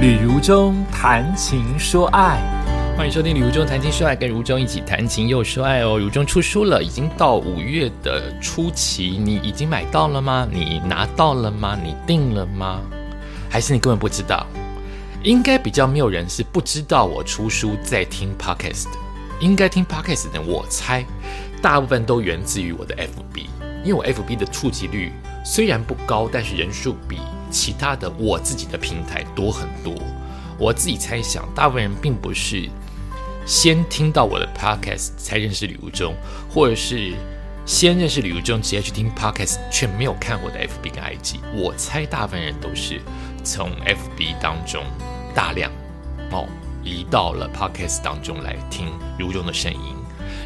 李如中谈情说爱，欢迎收听李如中谈情说爱，跟如中一起谈情又说爱哦。如中出书了，已经到五月的初期，你已经买到了吗？你拿到了吗？你订了吗？还是你根本不知道？应该比较没有人是不知道我出书在听 podcast 的，应该听 podcast 的，我猜大部分都源自于我的 FB，因为我 FB 的触及率虽然不高，但是人数比。其他的我自己的平台多很多，我自己猜想，大部分人并不是先听到我的 podcast 才认识吕如中，或者是先认识吕如中直接去听 podcast 却没有看我的 FB 跟 IG。我猜大部分人都是从 FB 当中大量哦移到了 podcast 当中来听如中的声音。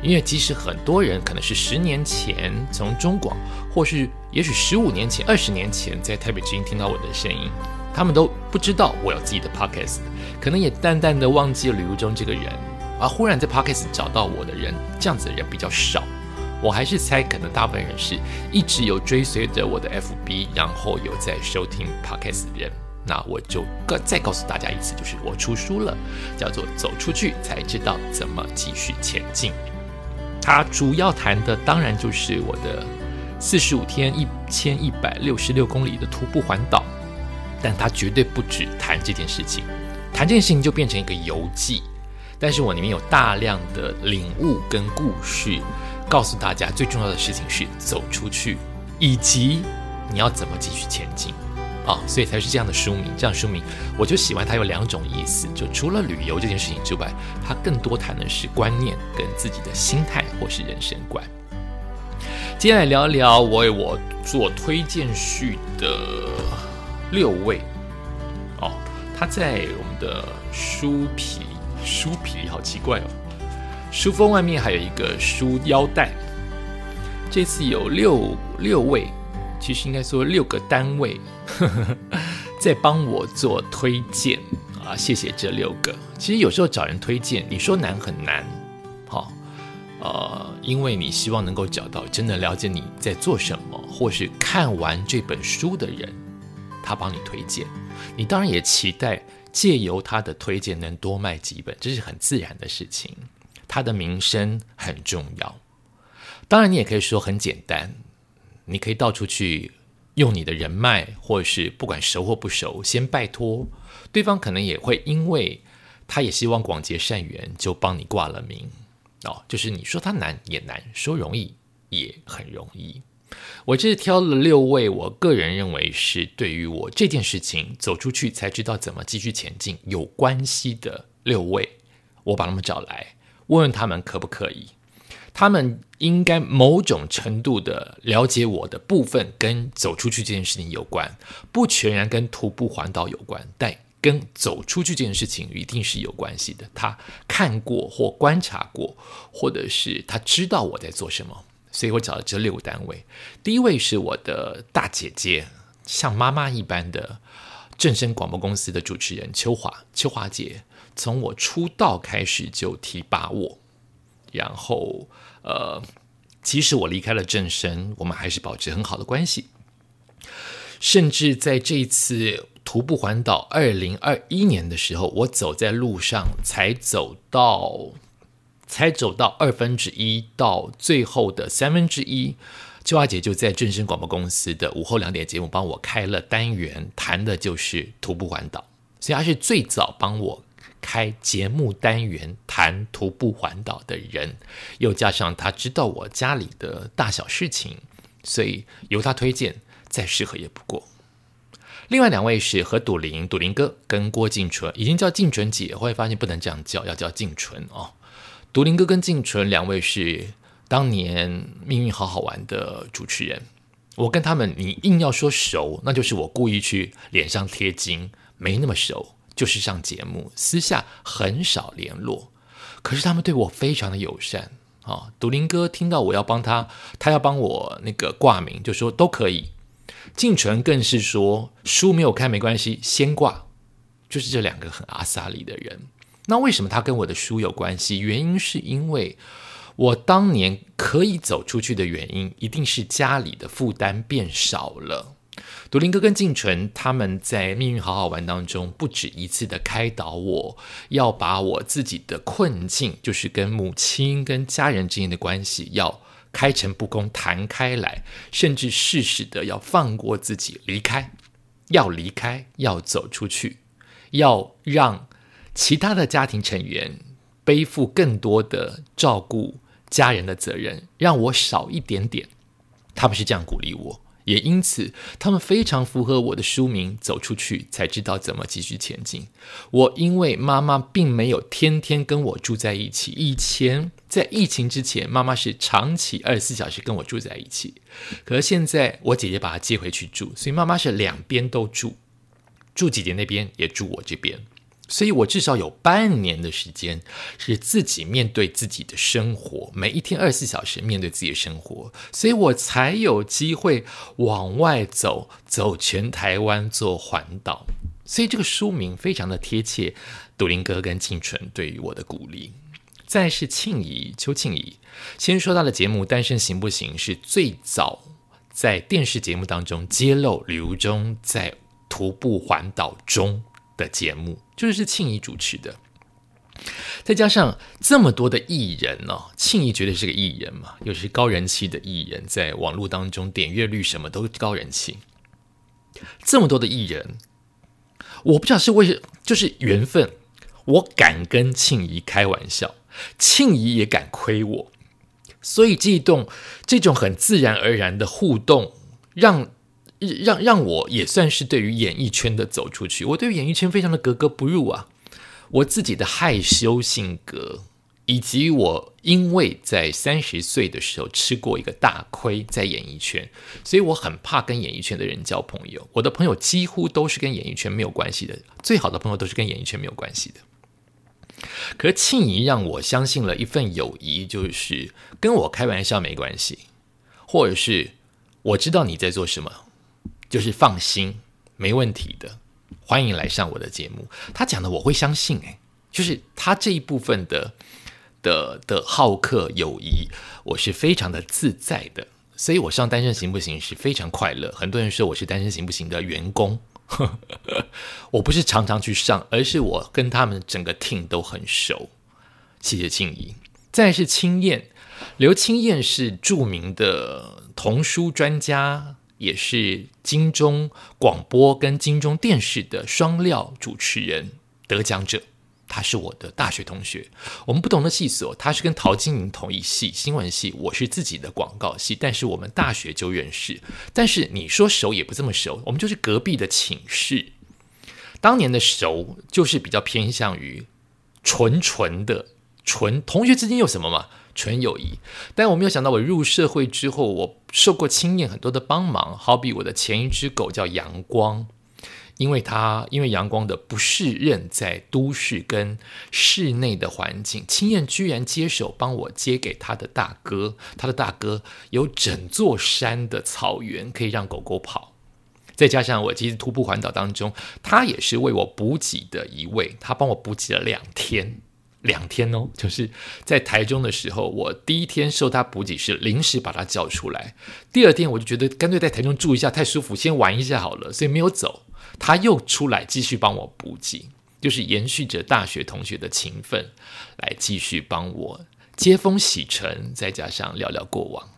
因为即使很多人可能是十年前从中广，或是也许十五年前、二十年前在台北之音听到我的声音，他们都不知道我有自己的 podcast，可能也淡淡的忘记了吕如中这个人，而忽然在 podcast 找到我的人，这样子的人比较少。我还是猜，可能大部分人是一直有追随着我的 FB，然后有在收听 podcast 的人。那我就告再告诉大家一次，就是我出书了，叫做《走出去才知道怎么继续前进》。它主要谈的当然就是我的四十五天一千一百六十六公里的徒步环岛，但它绝对不止谈这件事情，谈这件事情就变成一个游记。但是我里面有大量的领悟跟故事，告诉大家最重要的事情是走出去，以及你要怎么继续前进。啊，所以才是这样的书名。这样书名，我就喜欢它有两种意思。就除了旅游这件事情之外，它更多谈的是观念跟自己的心态或是人生观。接下来聊一聊我为我做推荐序的六位。哦，他在我们的书皮，书皮好奇怪哦，书封外面还有一个书腰带。这次有六六位。其实应该说六个单位 在帮我做推荐啊，谢谢这六个。其实有时候找人推荐，你说难很难，好，呃，因为你希望能够找到真的了解你在做什么，或是看完这本书的人，他帮你推荐。你当然也期待借由他的推荐能多卖几本，这是很自然的事情。他的名声很重要，当然你也可以说很简单。你可以到处去用你的人脉，或者是不管熟或不熟，先拜托对方，可能也会因为他也希望广结善缘，就帮你挂了名哦。就是你说他难也难，说容易也很容易。我这是挑了六位，我个人认为是对于我这件事情走出去才知道怎么继续前进有关系的六位，我把他们找来，问问他们可不可以。他们应该某种程度的了解我的部分，跟走出去这件事情有关，不全然跟徒步环岛有关，但跟走出去这件事情一定是有关系的。他看过或观察过，或者是他知道我在做什么，所以我找了这六个单位。第一位是我的大姐姐，像妈妈一般的正声广播公司的主持人秋华，秋华姐从我出道开始就提拔我。然后，呃，即使我离开了正生，我们还是保持很好的关系。甚至在这一次徒步环岛二零二一年的时候，我走在路上，才走到，才走到二分之一到最后的三分之一，秋华姐就在正声广播公司的午后两点节目帮我开了单元，谈的就是徒步环岛，所以她是最早帮我。开节目单元谈徒步环岛的人，又加上他知道我家里的大小事情，所以由他推荐再适合也不过。另外两位是何笃林，笃林哥跟郭敬纯，已经叫敬纯姐，后来发现不能这样叫，要叫敬纯哦。笃林哥跟敬纯两位是当年《命运好好玩》的主持人，我跟他们你硬要说熟，那就是我故意去脸上贴金，没那么熟。就是上节目，私下很少联络，可是他们对我非常的友善啊。独林哥听到我要帮他，他要帮我那个挂名，就说都可以。静纯更是说书没有看没关系，先挂。就是这两个很阿萨里的人。那为什么他跟我的书有关系？原因是因为我当年可以走出去的原因，一定是家里的负担变少了。独林哥跟静纯他们在《命运好好玩》当中不止一次的开导我，要把我自己的困境，就是跟母亲、跟家人之间的关系，要开诚布公谈开来，甚至适时的要放过自己，离开，要离开，要走出去，要让其他的家庭成员背负更多的照顾家人的责任，让我少一点点。他们是这样鼓励我。也因此，他们非常符合我的书名“走出去才知道怎么继续前进”。我因为妈妈并没有天天跟我住在一起，以前在疫情之前，妈妈是长期二十四小时跟我住在一起。可是现在，我姐姐把她接回去住，所以妈妈是两边都住，住姐姐那边也住我这边。所以我至少有半年的时间是自己面对自己的生活，每一天二十四小时面对自己的生活，所以我才有机会往外走，走全台湾做环岛。所以这个书名非常的贴切，杜林哥跟庆纯对于我的鼓励。再是庆怡，邱庆怡，先说到的节目《单身行不行》是最早在电视节目当中揭露刘忠在徒步环岛中。的节目就是庆怡主持的，再加上这么多的艺人哦，庆怡绝对是个艺人嘛，又是高人气的艺人，在网络当中点阅率什么都高人气。这么多的艺人，我不知道是为就是缘分，我敢跟庆怡开玩笑，庆怡也敢亏我，所以这种这种很自然而然的互动，让。让让我也算是对于演艺圈的走出去，我对于演艺圈非常的格格不入啊！我自己的害羞性格，以及我因为在三十岁的时候吃过一个大亏在演艺圈，所以我很怕跟演艺圈的人交朋友。我的朋友几乎都是跟演艺圈没有关系的，最好的朋友都是跟演艺圈没有关系的。可是庆怡让我相信了一份友谊，就是跟我开玩笑没关系，或者是我知道你在做什么。就是放心，没问题的，欢迎来上我的节目。他讲的我会相信，诶，就是他这一部分的的的好客友谊，我是非常的自在的。所以我上单身行不行是非常快乐。很多人说我是单身行不行的员工，我不是常常去上，而是我跟他们整个 team 都很熟。谢谢青怡，再是青燕，刘青燕是著名的童书专家。也是金钟广播跟金钟电视的双料主持人得奖者，他是我的大学同学。我们不同的系所，他是跟陶晶莹同一系新闻系，我是自己的广告系，但是我们大学就认识。但是你说熟也不这么熟，我们就是隔壁的寝室。当年的熟就是比较偏向于纯纯的纯同学之间有什么嘛？纯友谊，但我没有想到，我入社会之后，我受过青燕很多的帮忙。好比我的前一只狗叫阳光，因为它因为阳光的不适任在都市跟室内的环境，青燕居然接手帮我接给他的大哥。他的大哥有整座山的草原可以让狗狗跑，再加上我其实徒步环岛当中，他也是为我补给的一位，他帮我补给了两天。两天哦，就是在台中的时候，我第一天受他补给是临时把他叫出来，第二天我就觉得干脆在台中住一下太舒服，先玩一下好了，所以没有走。他又出来继续帮我补给，就是延续着大学同学的情分，来继续帮我接风洗尘，再加上聊聊过往。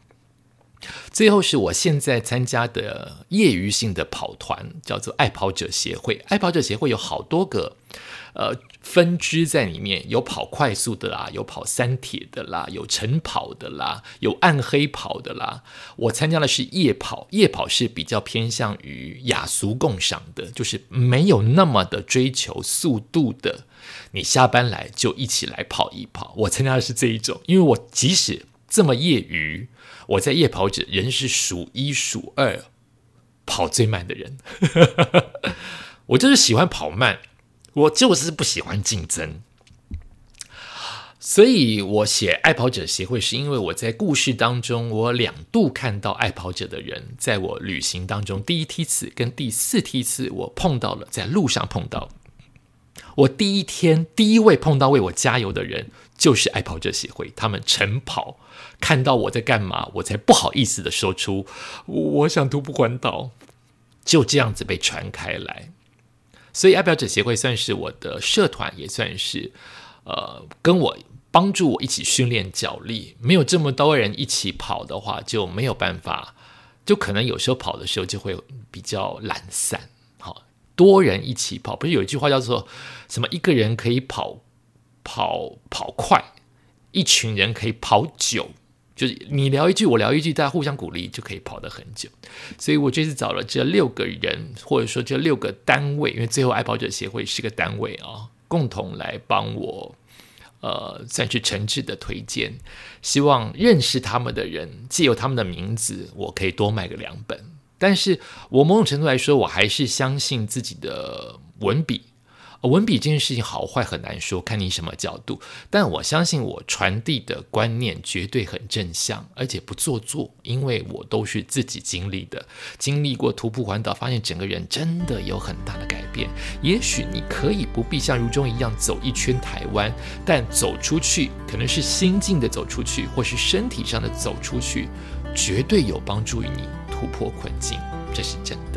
最后是我现在参加的业余性的跑团，叫做爱跑者协会。爱跑者协会有好多个。呃，分支在里面有跑快速的啦，有跑三铁的啦，有晨跑的啦，有暗黑跑的啦。我参加的是夜跑，夜跑是比较偏向于雅俗共赏的，就是没有那么的追求速度的。你下班来就一起来跑一跑。我参加的是这一种，因为我即使这么业余，我在夜跑者仍是数一数二跑最慢的人。我就是喜欢跑慢。我就是不喜欢竞争，所以我写爱跑者协会，是因为我在故事当中，我两度看到爱跑者的人，在我旅行当中，第一梯次跟第四梯次，我碰到了，在路上碰到。我第一天第一位碰到为我加油的人，就是爱跑者协会，他们晨跑，看到我在干嘛，我才不好意思的说出我想徒步环岛。就这样子被传开来。所以爱表者协会算是我的社团，也算是呃跟我帮助我一起训练脚力。没有这么多人一起跑的话，就没有办法，就可能有时候跑的时候就会比较懒散。好，多人一起跑，不是有一句话叫做什么？一个人可以跑跑跑快，一群人可以跑久。就是你聊一句，我聊一句，大家互相鼓励，就可以跑得很久。所以我这次找了这六个人，或者说这六个单位，因为最后爱跑者协会是个单位啊，共同来帮我，呃，算是诚挚的推荐。希望认识他们的人，借由他们的名字，我可以多卖个两本。但是我某种程度来说，我还是相信自己的文笔。文笔这件事情好坏很难说，看你什么角度。但我相信我传递的观念绝对很正向，而且不做作，因为我都是自己经历的，经历过徒步环岛，发现整个人真的有很大的改变。也许你可以不必像如中一样走一圈台湾，但走出去，可能是心境的走出去，或是身体上的走出去，绝对有帮助于你突破困境，这是真的。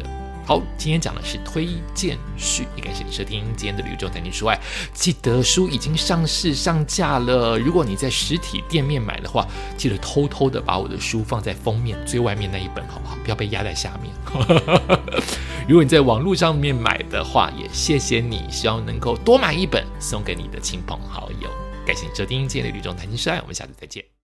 好，今天讲的是推荐序，也感谢你收听今天的旅中谈情说爱。记得书已经上市上架了，如果你在实体店面买的话，记得偷偷的把我的书放在封面最外面那一本，好不好？不要被压在下面。如果你在网络上面买的话，也谢谢你，希望能够多买一本送给你的亲朋好友。感谢你收听今天的旅中谈情说爱，我们下次再见。